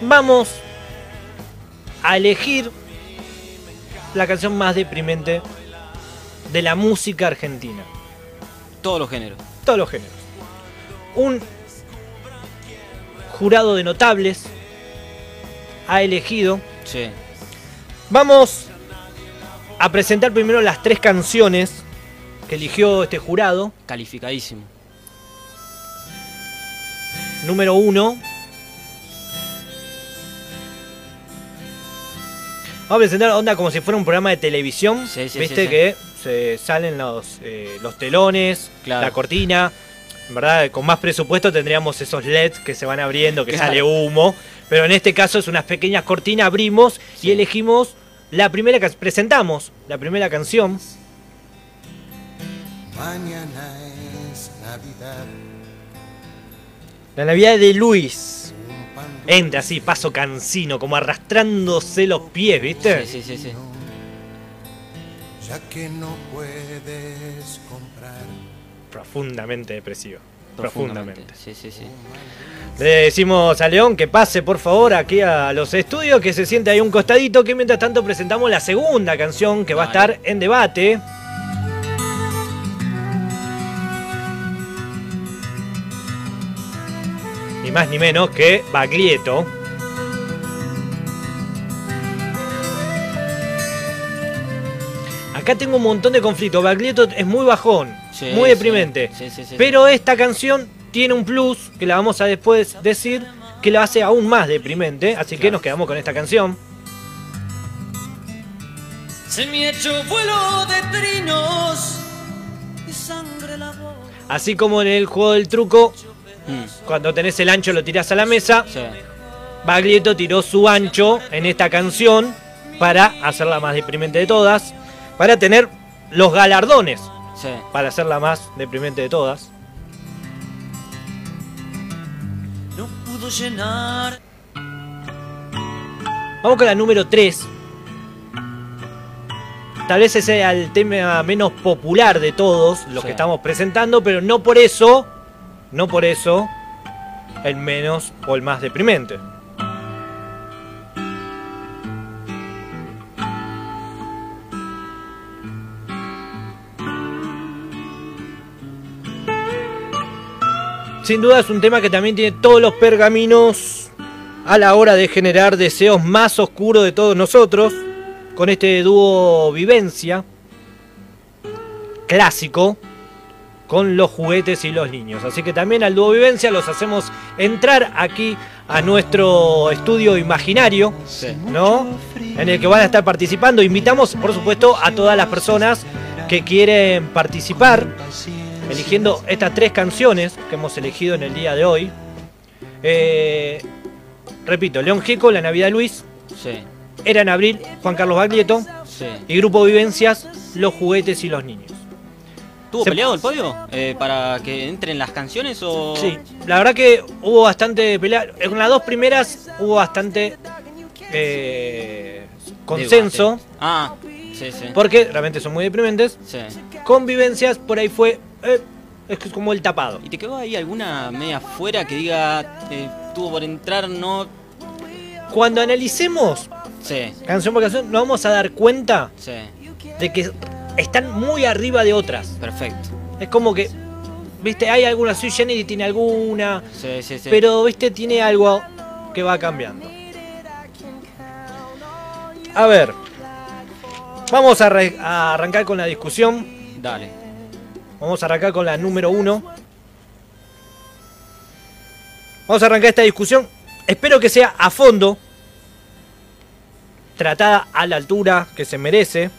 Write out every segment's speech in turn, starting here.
vamos a elegir la canción más deprimente de la música argentina. Todos los géneros. Todos los géneros. Un jurado de notables ha elegido. Sí. Vamos a presentar primero las tres canciones que eligió este jurado. Calificadísimo. Número uno. Vamos a presentar onda como si fuera un programa de televisión. Sí, sí, Viste sí, sí. que se salen los, eh, los telones, Claro. la cortina. En verdad, con más presupuesto tendríamos esos LEDs que se van abriendo, que Claro. sale humo. Pero en este caso es unas pequeñas cortinas, abrimos y elegimos la primera que presentamos, la primera canción. Mañana es Navidad. La Navidad de Luis. Entra así, paso cansino, como arrastrándose los pies, ¿viste? Sí, sí, sí, sí. ya que no puedes comprar. Profundamente depresivo. Profundamente. Sí, sí, sí. Le decimos a León que pase por favor aquí a los estudios, que se siente ahí un costadito, que mientras tanto presentamos la segunda canción que va a estar en debate. Ni más ni menos que Baglietto. Acá tengo un montón de conflictos. Baglietto es muy bajón, Sí, muy deprimente. Sí, sí, sí. Pero esta canción tiene un plus que la vamos a después decir que la hace aún más deprimente. Así que nos quedamos con esta canción. Se me ha hecho vuelo de trinos y sangre la voz. Así como en el juego del truco, Mm, cuando tenés el ancho lo tirás a la mesa. sí. Baglietto tiró su ancho en esta canción para hacerla más deprimente de todas. Para tener los galardones Sí. para hacerla más deprimente de todas. No pudo llenar Vamos con la número 3. Tal vez ese sea el tema menos popular de todos los Sí. que estamos presentando, pero no por eso, no por eso, el menos o el más deprimente. Sin duda es un tema que también tiene todos los pergaminos a la hora de generar deseos más oscuros de todos nosotros, con este dúo Vivencia, clásico, con los juguetes y los niños. Así que también al dúo Vivencia los hacemos entrar aquí a nuestro estudio imaginario, Sí. ¿no? En el que van a estar participando. Invitamos, por supuesto, a todas las personas que quieren participar, eligiendo estas tres canciones que hemos elegido en el día de hoy. Eh, repito, León Gieco, La Navidad Luis, Sí. Era en Abril, Juan Carlos Baglietto Sí. y Grupo Vivencias, Los Juguetes y los Niños. ¿Tuvo Se- peleado el podio? Eh, ¿Para que entren las canciones o...? Sí, la verdad que hubo bastante pelea. En las dos primeras hubo bastante eh, consenso, Debate. Ah, sí, sí. porque realmente son muy deprimentes. Sí. Con Vivencias, por ahí fue. eh, es que es como el tapado. ¿Y te quedó ahí alguna media afuera que diga eh, tuvo por entrar, no? Cuando analicemos Sí, canción por canción, nos vamos a dar cuenta sí, de que están muy arriba de otras. perfecto. Es como que, viste, hay alguna, Sui Generis tiene alguna, Sí, sí, sí. pero viste, tiene algo que va cambiando. A ver, vamos a, arrancar con la discusión. Dale. Vamos a arrancar con la número uno. Vamos a arrancar esta discusión. Espero que sea a fondo. Tratada a la altura que se merece.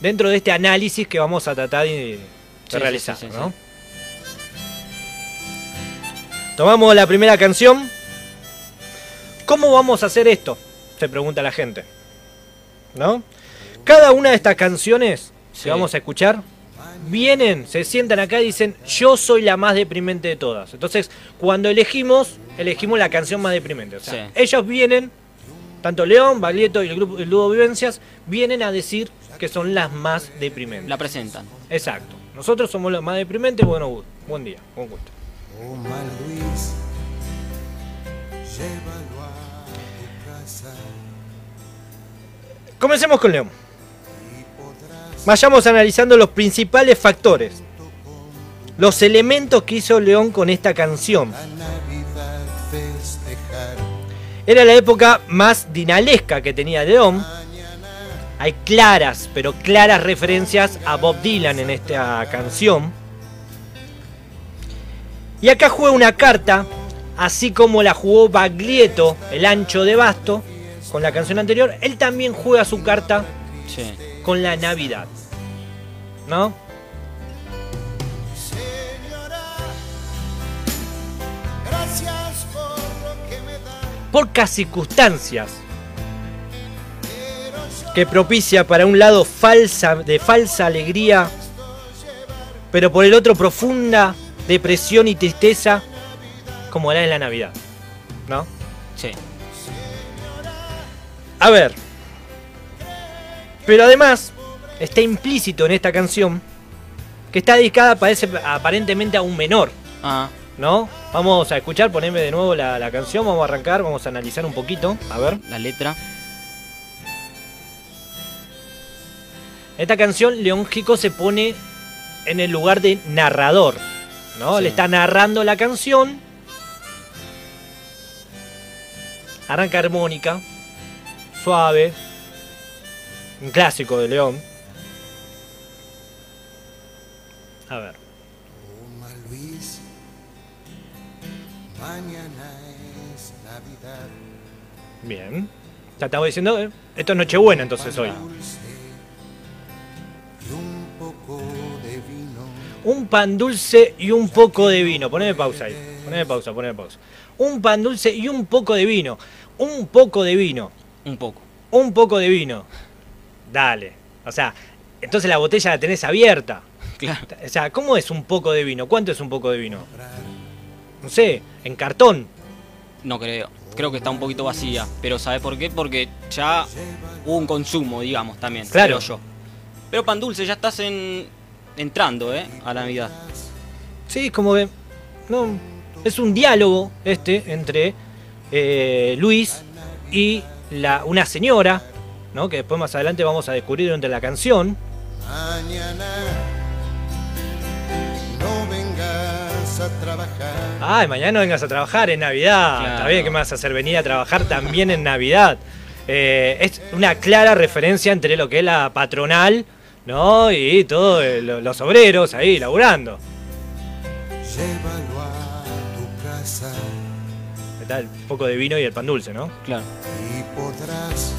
Dentro de este análisis que vamos a tratar de, sí, realizar. sí, sí, ¿no? Tomamos la primera canción. ¿Cómo vamos a hacer esto? Se pregunta la gente. ¿No? Cada una de estas canciones que vamos a escuchar vienen, se sientan acá y dicen, yo soy la más deprimente de todas. Entonces, cuando elegimos, elegimos la canción más deprimente. O sea, ellos vienen, tanto León, Baglietto y el grupo el dúo Vivencias, vienen a decir que son las más deprimentes. La presentan. Exacto. Nosotros somos los más deprimentes. Bueno, bu- buen día, buen gusto. Oh, Comencemos con León. Vayamos analizando los principales factores, los elementos que hizo León con esta canción. Era la época más dinalesca que tenía León. Hay claras, pero claras referencias a Bob Dylan en esta canción. Y acá juega una carta, así como la jugó Baglietto, el ancho de basto, con la canción anterior. Él también juega su carta Sí. con la Navidad. ¿No? Pocas circunstancias que propicia para un lado falsa, de falsa alegría, pero por el otro profunda depresión y tristeza, como la en la Navidad. ¿No? Sí. A ver. Pero además, está implícito en esta canción que está dedicada parece, aparentemente a un menor. Ah, ¿No? Vamos a escuchar, poneme de nuevo la, la canción, vamos a arrancar, vamos a analizar un poquito. A ver. la letra. Esta canción, León Gico se pone en el lugar de narrador. ¿No? Sí. Le está narrando la canción. Arranca armónica. Suave. Un clásico de León. A ver. Bien. Ya estamos diciendo, eh, esto es Nochebuena entonces hoy. Un pan dulce y un poco de vino. Poneme pausa ahí. Poneme pausa, poneme pausa. Un pan dulce y un poco de vino. Un poco de vino. Un poco. Un poco de vino. Dale. O sea, entonces la botella la tenés abierta. Claro. O sea, ¿cómo es un poco de vino? ¿Cuánto es un poco de vino? No sé, en cartón. No creo. Creo que está un poquito vacía. Pero ¿sabes por qué? Porque ya hubo un consumo, digamos, también. Claro. creo yo. Pero pan dulce, ya estás en, entrando, ¿eh? A la Navidad. Sí, como que. No, es un diálogo este entre eh, Luis y la, una señora, ¿no? Que después más adelante vamos a descubrir durante la canción. Mañana vengas a trabajar. Ay, mañana no vengas a trabajar en Navidad. Claro. Está bien que me vas a hacer venir a trabajar también en Navidad. Eh, es una clara referencia entre lo que es la patronal, ¿no? Y todos los obreros ahí laburando. Llévalo a tu casa Está el poco de vino y el pan dulce, ¿no? Claro. y podrás,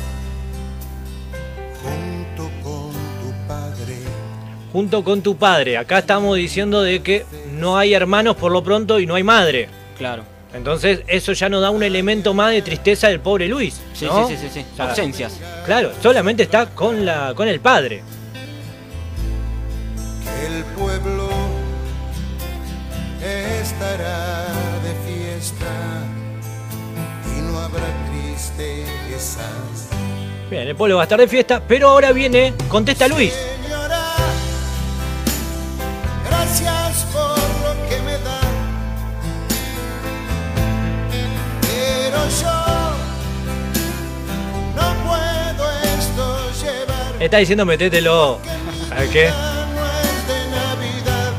Junto con tu padre. Acá estamos diciendo de que no hay hermanos por lo pronto y no hay madre. Claro. Entonces eso ya nos da un elemento más de tristeza del pobre Luis. Sí, ¿no? sí, sí, sí, sí. O sea, Ausencias. Claro, solamente está con, la, con el padre. el pueblo estará de fiesta y no habrá tristezas. Bien, el pueblo va a estar de fiesta, pero ahora viene, contesta Luis. Está diciendo metételo. ¿Sabes qué? Ya no es de Navidad.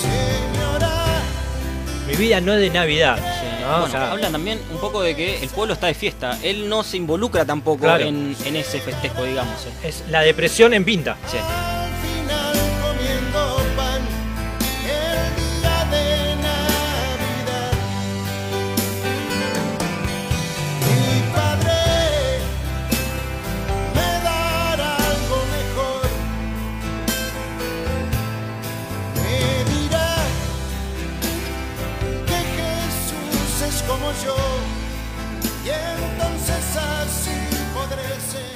Señora, Mi vida no es de Navidad. ¿no? O Bueno, sea, hablan también un poco de que el pueblo está de fiesta. Él no se involucra tampoco Claro. en, en ese festejo, digamos. ¿eh? es la depresión en pinta. Sí.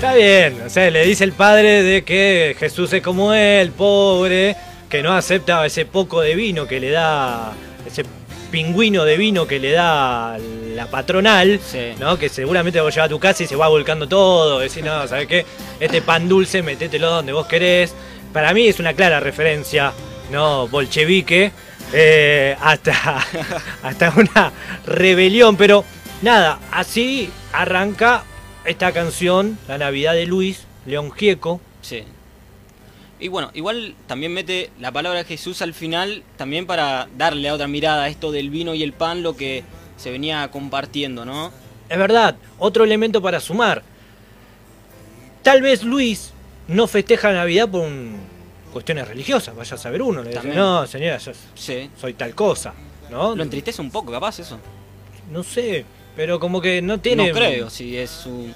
Está bien, o sea, le dice el padre de que Jesús es como él, pobre, que no acepta ese poco de vino que le da, ese pingüino de vino que le da la patronal, Sí. ¿no? Que seguramente vos llevas a tu casa y se va volcando todo, decir, no, ¿sabes qué? Este pan dulce, metételo donde vos querés. Para mí es una clara referencia, ¿no? Bolchevique eh, hasta, hasta una rebelión. Pero nada, así arranca esta canción, La Navidad de Luis, León Gieco. Sí. Y bueno, igual también mete la palabra de Jesús al final, también para darle a otra mirada a esto del vino y el pan, lo que se venía compartiendo, ¿no? Es verdad, otro elemento para sumar. Tal vez Luis no festeja Navidad por un- cuestiones religiosas, vaya a saber uno. Le dice, no, señora, yo Sí. soy tal cosa. ¿no? Lo entristece un poco, capaz, eso. No sé, pero como que no tiene... No creo si es su...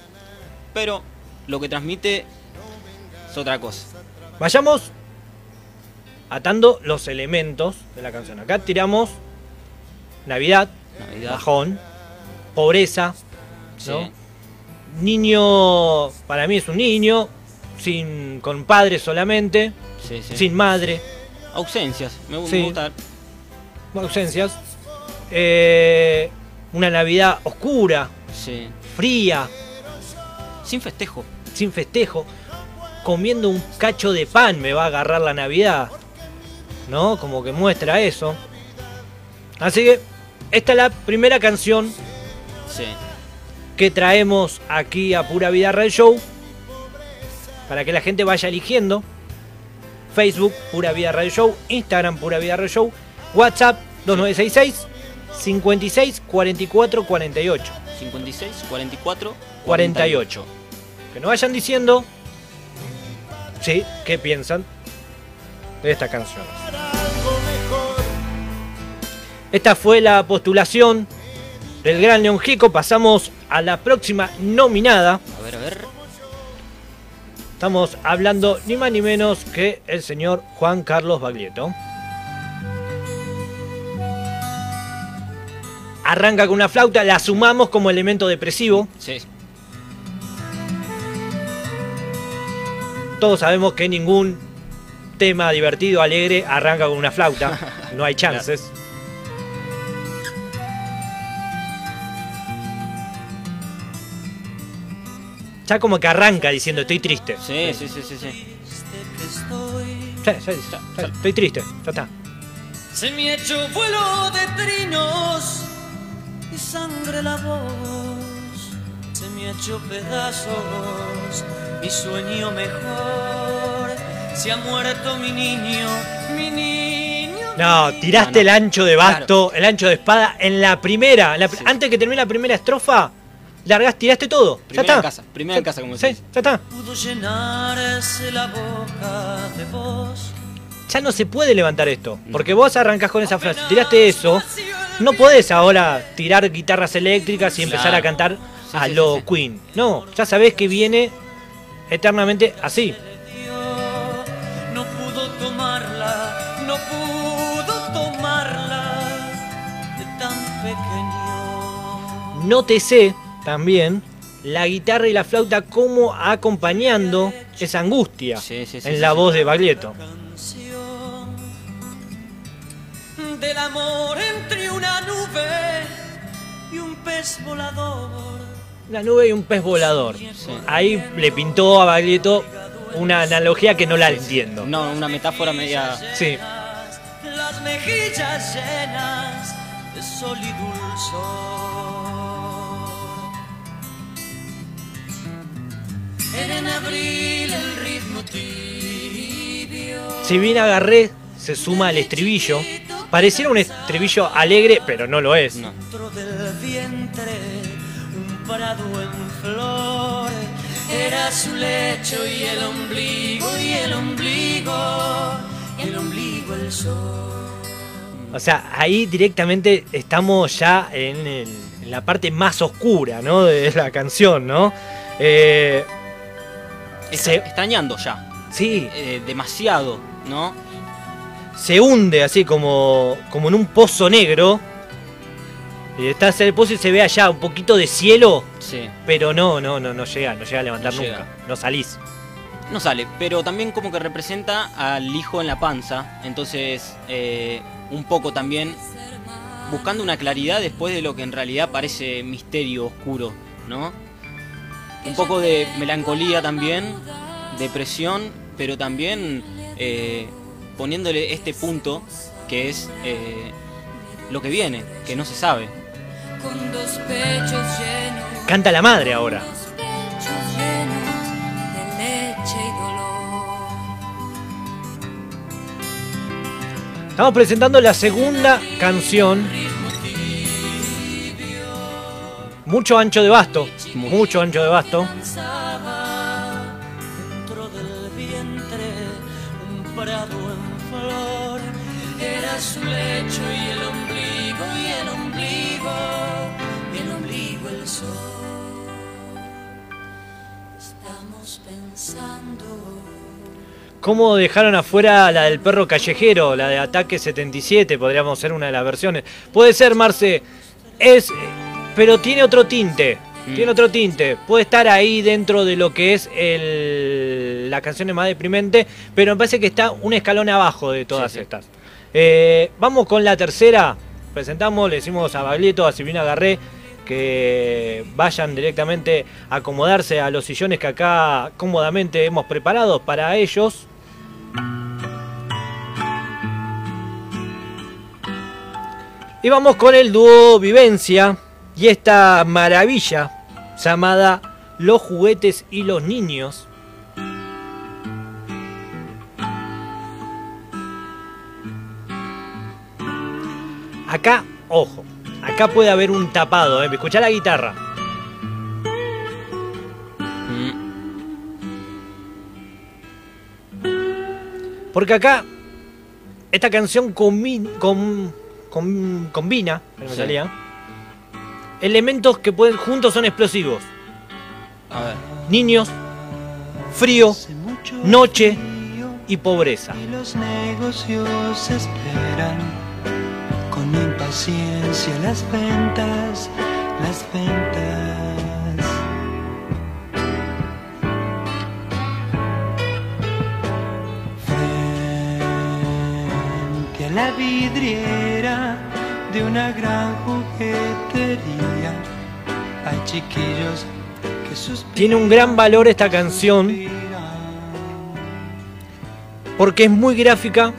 Pero lo que transmite es otra cosa. Vayamos atando los elementos de la canción. Acá tiramos Navidad, Navidad. bajón, pobreza, Sí. ¿no? niño, para mí es un niño, sin, con padre solamente, Sí, sí. sin madre, Ausencias. Me, Sí. me gusta. ausencias. Eh, una Navidad oscura, Sí. fría, Sin festejo. sin festejo, comiendo un cacho de pan me va a agarrar la Navidad. ¿No? Como que muestra eso. Así que esta es la primera canción Sí. que traemos aquí a Pura Vida Radio Show. Para que la gente vaya eligiendo. Facebook, Pura Vida Radio Show. Instagram, Pura Vida Radio Show. WhatsApp, 2966 56 44 48. 56, 44, 48. Que nos vayan diciendo, sí, qué piensan de esta canción. Esta fue la postulación del Gran León Gico. Pasamos a la próxima nominada. A ver, a ver. Estamos hablando ni más ni menos que el señor Juan Carlos Baglietto. Arranca con una flauta, la sumamos como elemento depresivo. Sí. Todos sabemos que ningún tema divertido, alegre, arranca con una flauta. No hay chances. Ya como que arranca diciendo estoy triste. Sí, sí, sí, sí, sí. Estoy. Ya, ya, ya, ya, estoy triste, ya está. Se me ha hecho vuelo de trinos sangre la voz. Se me ha hecho pedazos mi sueño mejor. Se ha muerto mi niño, mi niño. No, tiraste No, no. el ancho de basto, el ancho de espada en la primera. en la Sí. Antes que termine la primera estrofa, largás, tiraste todo. Primera ya está. en casa, primera en casa, como Sí, decís. ya está. Pudo llenarse la boca de voz. Ya no se puede levantar esto. Porque vos arrancás con esa frase, tiraste eso. No podés ahora tirar guitarras eléctricas y empezar Claro. a cantar Sí, a sí, lo. Queen. No, ya sabés que viene eternamente así. No pudo tomarla, no pudo tomarla de tan pequeño. Nótese también la guitarra y la flauta como acompañando esa angustia Sí, sí, sí, en sí, la sí. voz de Baglietto. Del amor entre una nube y un pez volador. Una nube y un pez volador. Sí. Ahí le pintó a Baglietto una analogía que no la entiendo. No, una metáfora media. Sí. Las mejillas llenas de sol y dulzor. En abril el ritmo tibio. Si bien agarré, se suma el estribillo. Pareciera un estribillo alegre, pero no lo es. No. Dentro del vientre, un prado en flor. Era su lecho y el ombligo, y el ombligo, y el ombligo el sol. O sea, ahí directamente estamos ya en, el- en la parte más oscura, ¿no? De la canción, ¿no? Eh, Está Se- extrañando ya. sí, eh, demasiado, ¿no? Se hunde así como, como en un pozo negro. Y estás en el pozo y se ve allá un poquito de cielo, Sí. pero no, no, no, no llega, no llega a levantar No nunca. llega. No salís. No sale, pero también como que representa al hijo en la panza. Entonces, eh, un poco también buscando una claridad después de lo que en realidad parece misterio oscuro, ¿no? Un poco de melancolía también, depresión, pero también eh, poniéndole este punto que es eh, lo que viene, que no se sabe. Con dos pechos llenos, Canta la madre ahora. Estamos presentando la segunda canción. Mucho ancho de basto. Mucho. Mucho ancho de basto. ¿Cómo dejaron afuera la del perro callejero? La de Ataque 77, podríamos ser una de las versiones. Puede ser, Marce. Es. Pero tiene otro tinte. Mm. Tiene otro tinte. Puede estar ahí dentro de lo que es el, la canción más deprimente. Pero me parece que está un escalón abajo de todas Sí, sí. estas. Eh, vamos con la tercera. Presentamos, le decimos a Baglietto, a Silvina Garré que vayan directamente a acomodarse a los sillones que acá cómodamente hemos preparado para ellos. Y vamos con el dúo Vivencia y esta maravilla llamada Los juguetes y los niños. Acá, ojo, acá puede haber un tapado, ¿eh? Escuchá la guitarra. Mm, Porque acá esta canción combi- com- com- combina, no me Sí. salía, elementos que pueden juntos son explosivos. A ver. Niños, frío, noche y pobreza. Y los negocios esperan con impaciencia las ventas, las ventas. La vidriera de una gran juguetería hay chiquillos que suspiran. Tiene un gran valor esta canción porque es muy gráfica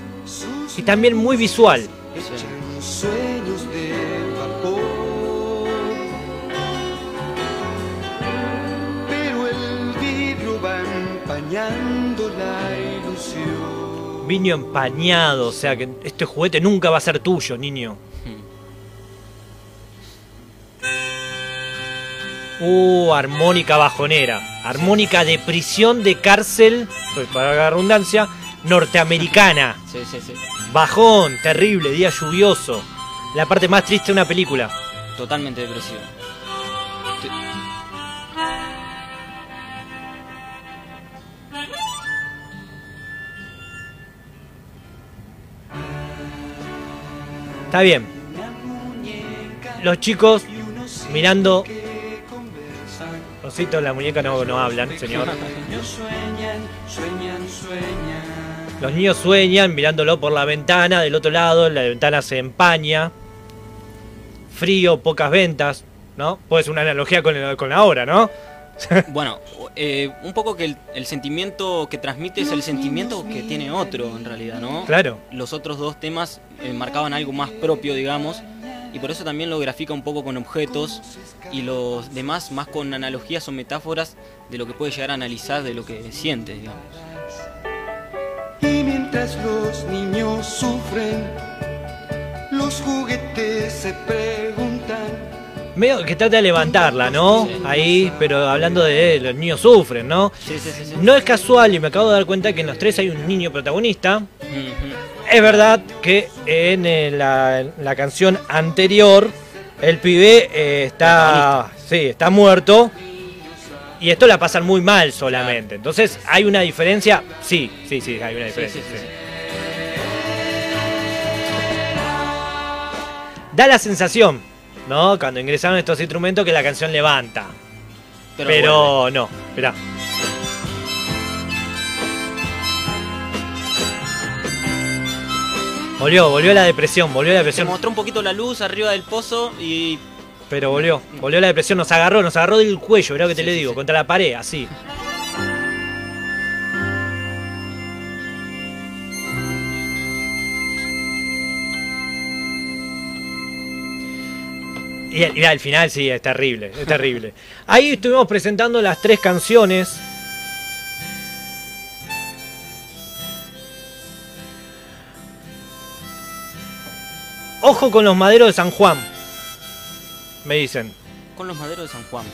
y también muy visual. Sueños Viño empañado, o sea que este juguete nunca va a ser tuyo, niño. Uh, armónica bajonera. Armónica de prisión de cárcel, pues para la redundancia, norteamericana. Sí, sí, sí. Bajón, terrible, día lluvioso. La parte más triste de una película. Totalmente depresivo. Está bien. Los chicos mirando. Rosito, la muñeca no, no hablan, señor. Los niños sueñan mirándolo por la ventana, del otro lado la ventana se empaña. Frío, pocas ventas, ¿no? Puede ser una analogía con, el- con la hora, ¿no? Bueno, eh, un poco que el, el sentimiento que transmite es el sentimiento que tiene otro en realidad, ¿no? Claro. Los otros dos temas eh, marcaban algo más propio, digamos, y por eso también lo grafica un poco con objetos y los demás más con analogías o metáforas de lo que puede llegar a analizar de lo que siente, digamos. Y mientras los niños sufren, los juguetes se preguntan. Medio que trata de levantarla, ¿no? Sí. Ahí, pero hablando de los niños sufren, ¿no? Sí, sí, sí, sí. No es casual y me acabo de dar cuenta que en los tres hay un niño protagonista. Es verdad que en eh, la, en la canción anterior el pibe eh, está, sí, está muerto y esto la pasan muy mal solamente. Entonces, ¿hay una diferencia? Sí, sí, sí, hay una diferencia. sí. sí. Da la sensación, ¿no? Cuando ingresaron estos instrumentos que la canción levanta. Pero, no, esperá. Volvió, volvió la depresión, volvió la se depresión. mostró un poquito la luz arriba del pozo y Pero volvió, volvió la depresión, nos agarró, nos agarró del cuello, creo que te Sí, le sí, digo, sí. contra la pared, así. Y al, y al final sí, es terrible, es terrible. Ahí estuvimos presentando las tres canciones. Ojo con los maderos de San Juan. Me dicen. Con los maderos de San Juan.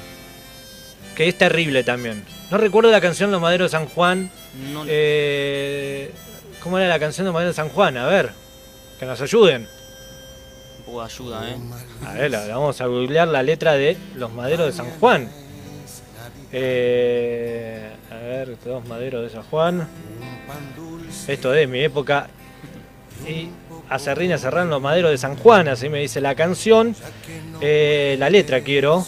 Que es terrible también. No recuerdo la canción Los Maderos de San Juan. No, Eh, ¿Cómo era la canción de Maderos de San Juan? A ver, que nos ayuden. Un poco de ayuda, ¿eh? A ver, vamos a googlear la letra de Los Maderos de San Juan. Eh, a ver, Los Maderos de San Juan. Esto es mi época. Y a Serrín cerran Los Maderos de San Juan, así me dice la canción. Eh, la letra quiero.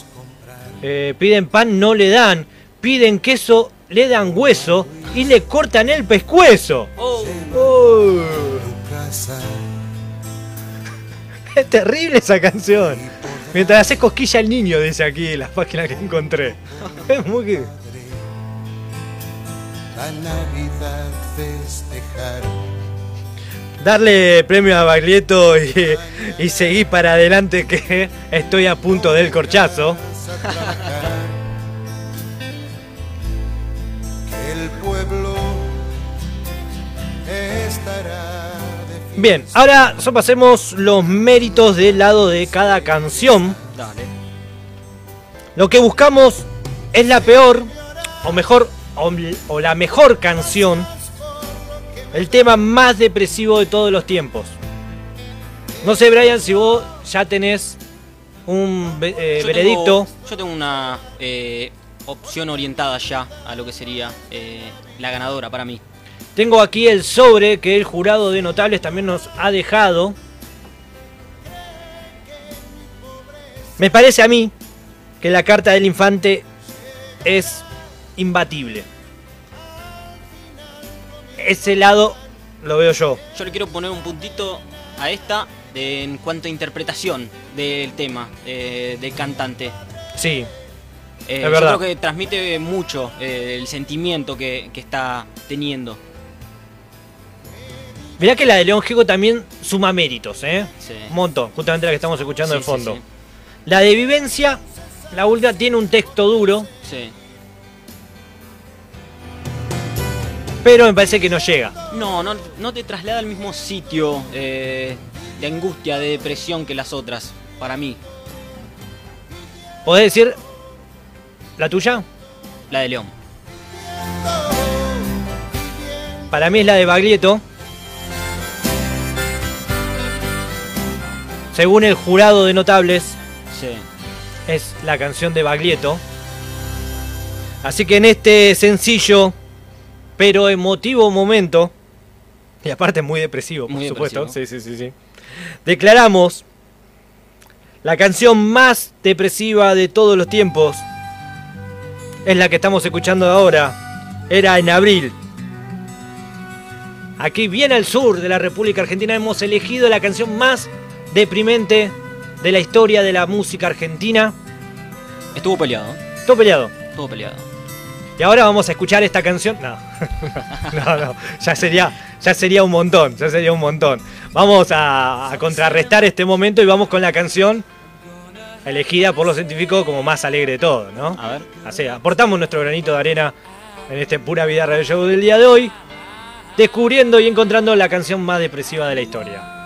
Eh, piden pan, no le dan. Piden queso, le dan hueso. Y le cortan el pescuezo. Oh, Oh. Es terrible esa canción. Mientras hace cosquilla al niño, dice aquí la página que encontré. Es muy la Navidad festejar. Darle premio a Baglietto y, y seguir para adelante que estoy a punto del corchazo. Bien, ahora pasemos los méritos del lado de cada canción. dale. Lo que buscamos es la peor, o mejor, o, o la mejor canción, el tema más depresivo de todos los tiempos. No sé, Brian, si vos ya tenés un eh, Yo veredicto. Tengo, yo tengo una eh, opción orientada ya a lo que sería eh, la ganadora para mí. Tengo aquí el sobre que el jurado de notables también nos ha dejado. Me parece a mí que la carta del infante es imbatible. Ese lado lo veo yo. Yo le quiero poner un puntito a esta de- en cuanto a interpretación del tema, eh, del cantante. Sí, Eh, Es yo verdad. creo que transmite mucho eh, el sentimiento que, que está teniendo. Mirá que la de León Gieco también suma méritos, ¿eh? Sí. Un montón, justamente la que estamos escuchando Sí, de fondo. sí. La de Vivencia, la última tiene un texto duro, Sí. pero me parece que no llega. No, no, no te traslada al mismo sitio eh, de angustia, de depresión que las otras, para mí. ¿Podés decir la tuya? La de León. Para mí es la de Baglietto. Según el jurado de notables, Sí. es la canción de Baglietto. Así que en este sencillo pero emotivo momento, y aparte muy depresivo, por Muy supuesto, sí, sí, sí, sí, declaramos la canción más depresiva de todos los tiempos. Es la que estamos escuchando ahora. Era en abril. Aquí bien al sur de la República Argentina hemos elegido la canción más deprimente de la historia de la música argentina. Estuvo peleado. Todo peleado. Estuvo peleado. Y ahora vamos a escuchar esta canción. No, no, no. Ya sería, ya sería un montón. Ya sería un montón. Vamos a, a contrarrestar este momento y vamos con la canción elegida por los científicos como más alegre de todo, ¿no? A ver. Así, aportamos nuestro granito de arena en este Pura Vida Radio Show del día de hoy, descubriendo y encontrando la canción más depresiva de la historia.